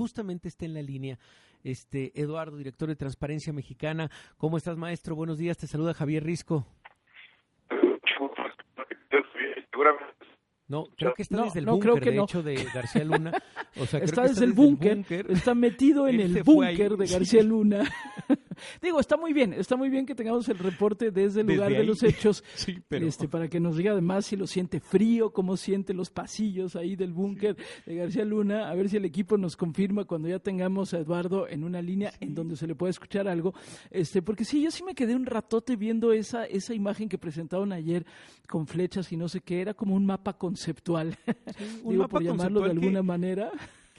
justamente está en la línea. Este Eduardo, director de Transparencia Mexicana. ¿Cómo estás, maestro? Buenos días. Te saluda Javier Risco. No, creo que está desde el búnker, de hecho, de García Luna. O sea, está, desde el búnker, está metido en el búnker de García Luna. Digo, está muy bien, está muy bien que tengamos el reporte desde el lugar de los hechos, este, para que nos diga además si lo siente frío, cómo siente los pasillos ahí del búnker de García Luna, a ver si el equipo nos confirma cuando ya tengamos a Eduardo en una línea en donde se le pueda escuchar algo, este, porque sí, yo sí me quedé un ratote viendo esa, esa imagen que presentaron ayer con flechas y no sé qué, era como un mapa conceptual, un Digo, por llamarlo de alguna manera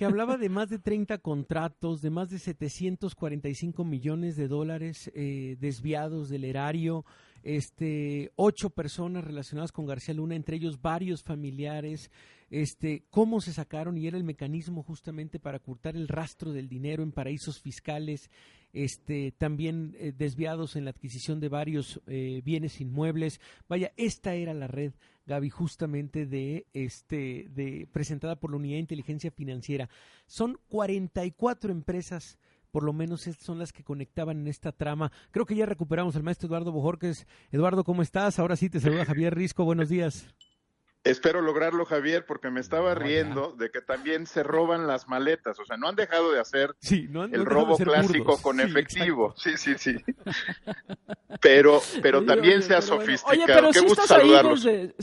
que hablaba de más de 30 contratos, de más de 745 millones de dólares eh, desviados del erario, este, ocho personas relacionadas con García Luna, entre ellos varios familiares, este, cómo se sacaron y era el mecanismo justamente para ocultar el rastro del dinero en paraísos fiscales, este, también eh, desviados en la adquisición de varios eh, bienes inmuebles. Vaya, esta era la red Gaby, justamente de este, de presentada por la Unidad de Inteligencia Financiera. Son 44 empresas por lo menos son las que conectaban en esta trama. Creo que ya recuperamos al maestro Eduardo Bojorques. Eduardo, ¿cómo estás? Ahora sí te saluda Javier Risco. Buenos días. Espero lograrlo, Javier, porque me estaba riendo de que también se roban las maletas. O sea, no han dejado de hacer el robo clásico con efectivo. Sí, sí, sí. Pero, pero también se ha sofisticado. Oye, pero Qué si estás ahí desde,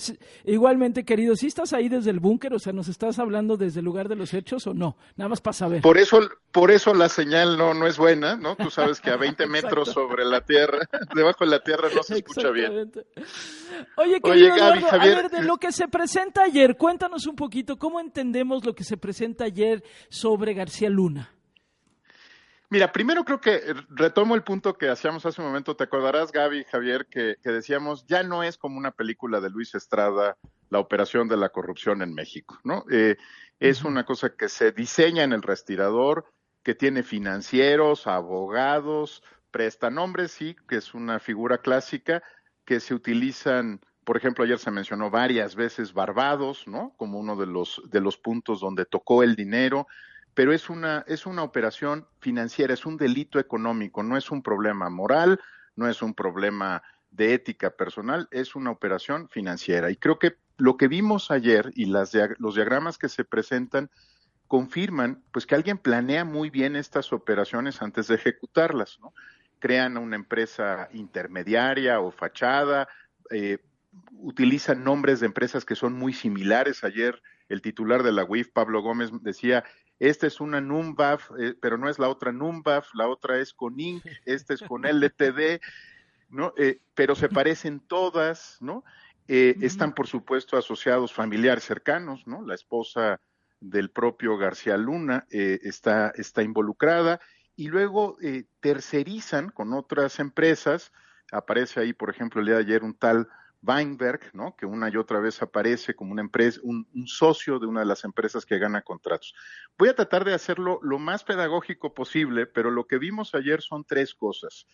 igualmente, querido, si estás ahí desde el búnker, o sea, ¿nos estás hablando desde el lugar de los hechos o no? Nada más para saber. Por eso, por eso la señal no, no es buena, ¿no? Tú sabes que a 20 metros sobre la tierra, debajo de la tierra no se escucha bien. Oye, querido Oye, Javier, a ver, de lo que se presenta ayer, cuéntanos un poquito cómo entendemos lo que se presenta ayer sobre García Luna. Mira, primero creo que retomo el punto que hacíamos hace un momento. Te acordarás, Gaby, Javier, que, decíamos, ya no es como una película de Luis Estrada, la operación de la corrupción en México, ¿no? Eh, es una cosa que se diseña en el respirador, que tiene financieros, abogados, prestanombres, sí, que es una figura clásica, que se utilizan por ejemplo, ayer se mencionó varias veces Barbados, ¿no? Como uno de los, de los puntos donde tocó el dinero, pero es una, es una operación financiera, es un delito económico, no es un problema moral, no es un problema de ética personal, es una operación financiera. Y creo que lo que vimos ayer y las, los diagramas que se presentan confirman pues que alguien planea muy bien estas operaciones antes de ejecutarlas, ¿no? Crean una empresa intermediaria o fachada, eh, utilizan nombres de empresas que son muy similares. Ayer el titular de la UIF, Pablo Gómez, decía, esta es una NUMBAF, eh, pero no es la otra NUMBAF, la otra es con INC, esta es con LTD, ¿no? Eh, pero se parecen todas, ¿no? Eh, están, por supuesto, asociados familiares cercanos, ¿no? La esposa del propio García Luna está, está involucrada y luego tercerizan con otras empresas. Aparece ahí, por ejemplo, el día de ayer un tal Weinberg, ¿no? que una y otra vez aparece como una empresa, un, socio de una de las empresas que gana contratos. Voy a tratar de hacerlo lo más pedagógico posible, pero lo que vimos ayer son tres cosas.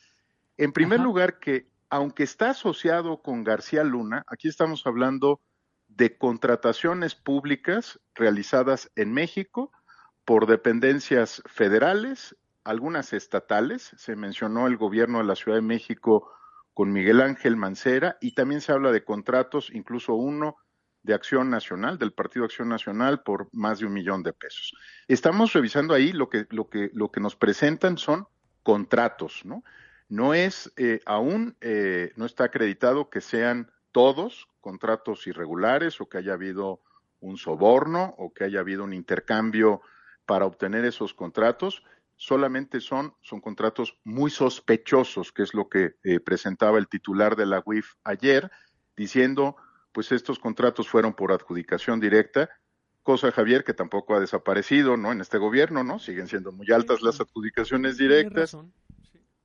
En primer lugar, que aunque está asociado con García Luna, aquí estamos hablando de contrataciones públicas realizadas en México por dependencias federales, algunas estatales, se mencionó el gobierno de la Ciudad de México con Miguel Ángel Mancera y también se habla de contratos, incluso uno de Acción Nacional, del Partido Acción Nacional, por más de un millón de pesos. Estamos revisando ahí lo que, lo que, lo que nos presentan son contratos, ¿no? No es eh, aún, eh, no está acreditado que sean todos contratos irregulares o que haya habido un soborno o que haya habido un intercambio para obtener esos contratos, solamente son, son contratos muy sospechosos, que es lo que eh, presentaba el titular de la UIF ayer, diciendo, pues estos contratos fueron por adjudicación directa, cosa Javier que tampoco ha desaparecido, ¿no? En este gobierno, ¿no? Siguen siendo muy altas las adjudicaciones directas,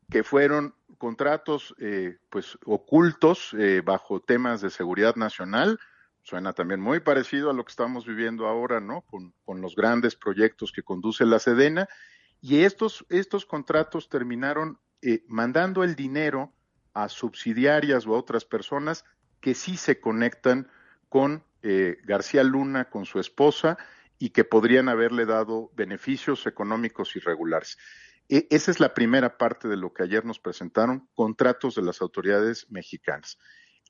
que fueron contratos, eh, pues, ocultos eh, bajo temas de seguridad nacional. Suena también muy parecido a lo que estamos viviendo ahora, ¿no? Con, con los grandes proyectos que conduce la Sedena y estos, estos contratos terminaron eh, mandando el dinero a subsidiarias o a otras personas que sí se conectan con eh, García Luna, con su esposa, y que podrían haberle dado beneficios económicos irregulares. E, esa es la primera parte de lo que ayer nos presentaron, contratos de las autoridades mexicanas.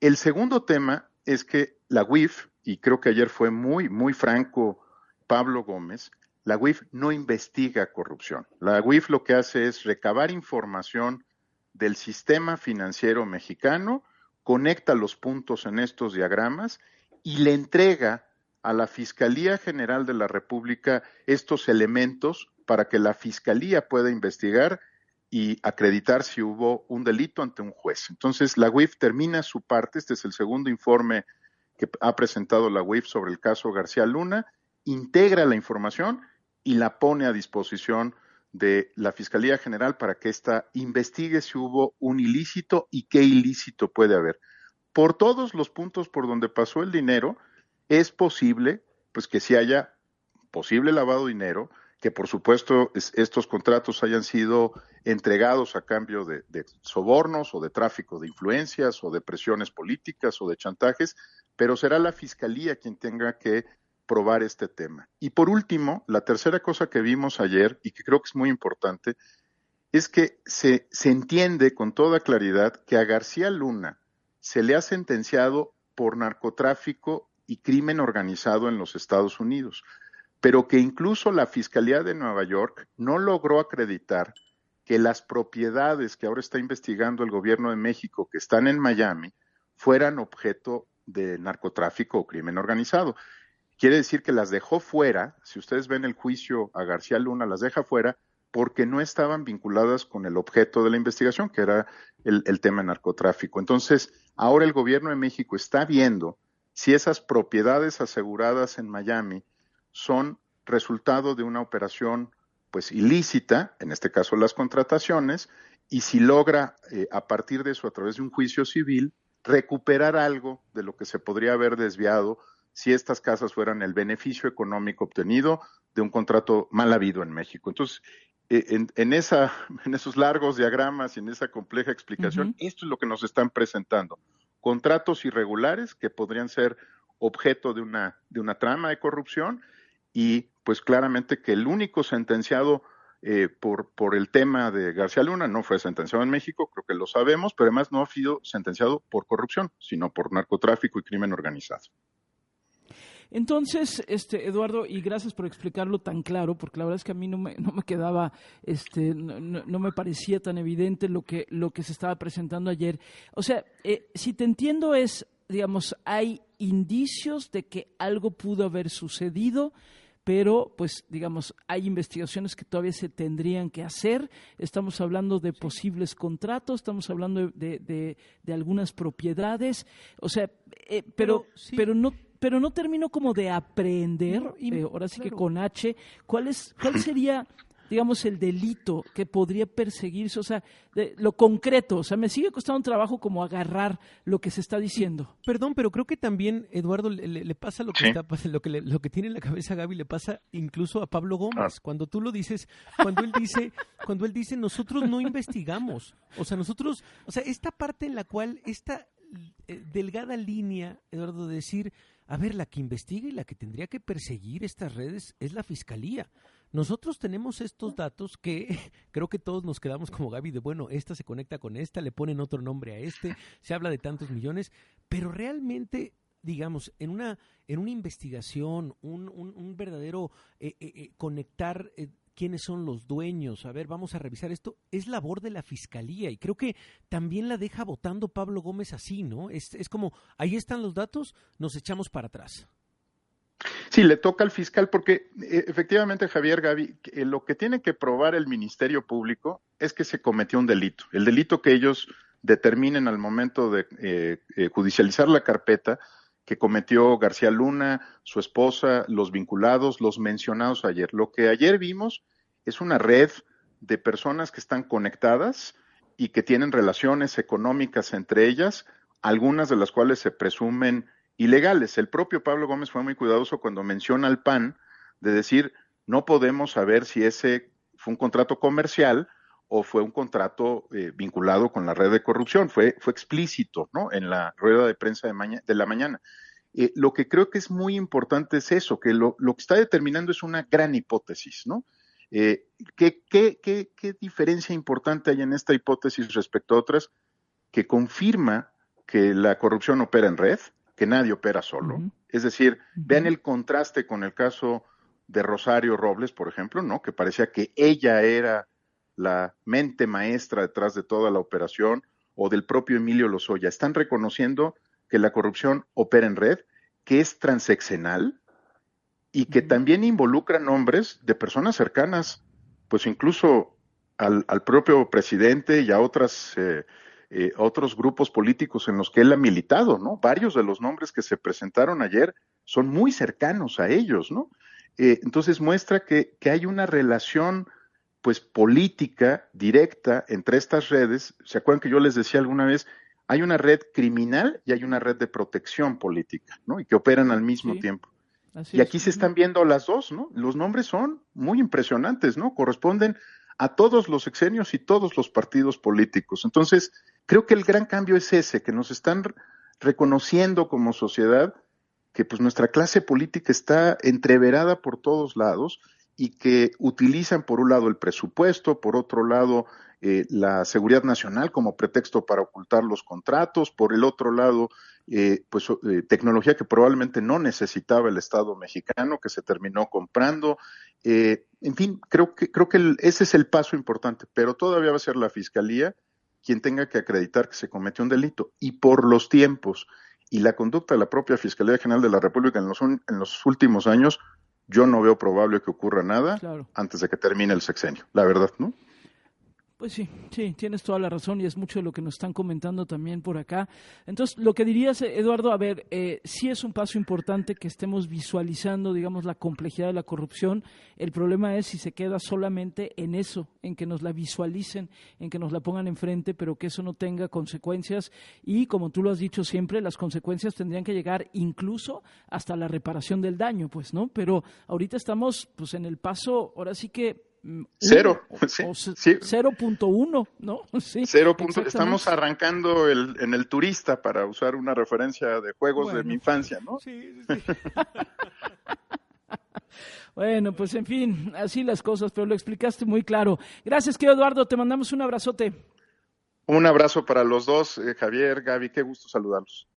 El segundo tema es que la UIF, y creo que ayer fue muy, muy franco Pablo Gómez, la UIF no investiga corrupción. La UIF lo que hace es recabar información del sistema financiero mexicano, conecta los puntos en estos diagramas y le entrega a la Fiscalía General de la República estos elementos para que la Fiscalía pueda investigar y acreditar si hubo un delito ante un juez. Entonces, la UIF termina su parte, este es el segundo informe que ha presentado la UIF sobre el caso García Luna, integra la información y la pone a disposición de la Fiscalía General para que ésta investigue si hubo un ilícito y qué ilícito puede haber. Por todos los puntos por donde pasó el dinero, es posible pues que si haya posible lavado de dinero, que por supuesto estos contratos hayan sido entregados a cambio de, de, sobornos o de tráfico de influencias o de presiones políticas o de chantajes, pero será la Fiscalía quien tenga que probar este tema. Y por último, la tercera cosa que vimos ayer y que creo que es muy importante es que se, se entiende con toda claridad que a García Luna se le ha sentenciado por narcotráfico y crimen organizado en los Estados Unidos pero que incluso la Fiscalía de Nueva York no logró acreditar que las propiedades que ahora está investigando el gobierno de México, que están en Miami, fueran objeto de narcotráfico o crimen organizado. Quiere decir que las dejó fuera, si ustedes ven el juicio a García Luna, las deja fuera porque no estaban vinculadas con el objeto de la investigación, que era el, tema de narcotráfico. Entonces, ahora el gobierno de México está viendo si esas propiedades aseguradas en Miami son resultado de una operación pues ilícita, en este caso las contrataciones, y si logra eh, a partir de eso, a través de un juicio civil, recuperar algo de lo que se podría haber desviado si estas casas fueran el beneficio económico obtenido de un contrato mal habido en México. Entonces, eh, en, esa, en esos largos diagramas y en esa compleja explicación, esto es lo que nos están presentando. Contratos irregulares que podrían ser objeto de una, de una trama de corrupción y pues claramente que el único sentenciado eh, por, por el tema de García Luna no fue sentenciado en México, creo que lo sabemos, pero además no ha sido sentenciado por corrupción, sino por narcotráfico y crimen organizado. Entonces, este, Eduardo, y gracias por explicarlo tan claro, porque la verdad es que a mí no me, no me quedaba, este, no, me parecía tan evidente lo que, lo que se estaba presentando ayer. O sea, eh, si te entiendo es, digamos, hay indicios de que algo pudo haber sucedido, pero pues digamos, hay investigaciones que todavía se tendrían que hacer. Estamos hablando de posibles contratos, estamos hablando de, de, de algunas propiedades, o sea, eh, pero, pero, no pero no termino como de aprender, eh, ahora sí que con H, cuál es, cuál sería digamos, el delito que podría perseguirse, o sea, lo concreto, o sea, me sigue costando un trabajo como agarrar lo que se está diciendo. Perdón, pero creo que también, Eduardo, le, pasa lo que está lo que, lo que tiene en la cabeza Gaby, le pasa incluso a Pablo Gómez. Ah. Cuando tú lo dices, cuando él dice, cuando él dice, nosotros no investigamos, o sea, nosotros, o sea, esta parte en la cual, esta eh, delgada línea, Eduardo, de decir, a ver, la que investiga y la que tendría que perseguir estas redes es la fiscalía. Nosotros tenemos estos datos que creo que todos nos quedamos como Gaby de, bueno, esta se conecta con esta, le ponen otro nombre a este, se habla de tantos millones, pero realmente digamos, en una, en una investigación, un, un, verdadero eh, eh, eh, conectar quiénes son los dueños, a ver, vamos a revisar esto, es labor de la fiscalía y creo que también la deja votando Pablo Gómez así, ¿no? Es, es como, ahí están los datos, nos echamos para atrás. Sí, le toca al fiscal porque eh, efectivamente, Javier Gaby, eh, lo que tiene que probar el Ministerio Público es que se cometió un delito. El delito que ellos determinen al momento de eh, judicializar la carpeta que cometió García Luna, su esposa, los vinculados, los mencionados ayer. Lo que ayer vimos es una red de personas que están conectadas y que tienen relaciones económicas entre ellas, algunas de las cuales se presumen ilegales. El propio Pablo Gómez fue muy cuidadoso cuando menciona al PAN de decir, no podemos saber si ese fue un contrato comercial o fue un contrato eh, vinculado con la red de corrupción. Fue, fue explícito, ¿no? En la rueda de prensa de, de la mañana. eh, lo que creo que es muy importante es eso, que lo, lo que está determinando es una gran hipótesis, ¿no? Eh, ¿qué, qué, qué, qué, diferencia importante hay en esta hipótesis respecto a otras que confirma que la corrupción opera en red, que nadie opera solo? Es decir, vean el contraste con el caso de Rosario Robles, por ejemplo, ¿no? Que parecía que ella era la mente maestra detrás de toda la operación, o del propio Emilio Lozoya. Están reconociendo que la corrupción opera en red, que es transeccional y que también involucra nombres de personas cercanas, pues incluso al, propio presidente y a otras, eh, eh, otros grupos políticos en los que él ha militado, ¿no? Varios de los nombres que se presentaron ayer son muy cercanos a ellos, ¿no? Eh, entonces muestra que, que hay una relación pues política directa entre estas redes. ¿Se acuerdan que yo les decía alguna vez? hay una red criminal y hay una red de protección política, ¿no? Y que operan al mismo tiempo. y aquí se están viendo las dos, ¿no? Los nombres son muy impresionantes, ¿no? Corresponden a todos los exenios y todos los partidos políticos. Entonces, creo que el gran cambio es ese, que nos están reconociendo como sociedad que pues nuestra clase política está entreverada por todos lados y que utilizan por un lado el presupuesto, por otro lado eh, la seguridad nacional como pretexto para ocultar los contratos, por el otro lado, eh, pues eh, tecnología que probablemente no necesitaba el Estado mexicano, que se terminó comprando. en fin, creo que, creo que ese es el paso importante, pero todavía va a ser la Fiscalía quien tenga que acreditar que se cometió un delito. Y por los tiempos y la conducta de la propia Fiscalía General de la República en los, en los últimos años, yo no veo probable que ocurra nada antes de que termine el sexenio, la verdad, ¿no? Pues sí, sí, tienes toda la razón y es mucho de lo que nos están comentando también por acá. Entonces, lo que dirías, Eduardo, a ver, eh, sí es un paso importante que estemos visualizando, digamos, la complejidad de la corrupción. El problema es si se queda solamente en eso, en que nos la visualicen, en que nos la pongan enfrente, pero que eso no tenga consecuencias. Y como tú lo has dicho siempre, las consecuencias tendrían que llegar incluso hasta la reparación del daño, pues, ¿no? Pero ahorita estamos, pues, en el paso, ahora sí que Cero. Sí, 0.1, ¿no? Sí, estamos arrancando el, en el turista para usar una referencia de juegos de mi infancia, ¿no? Sí, sí, bueno, pues en fin, así las cosas, pero lo explicaste muy claro. Gracias, querido Eduardo, te mandamos un abrazote. Un abrazo para los dos, eh, Javier, Gaby, qué gusto saludarlos.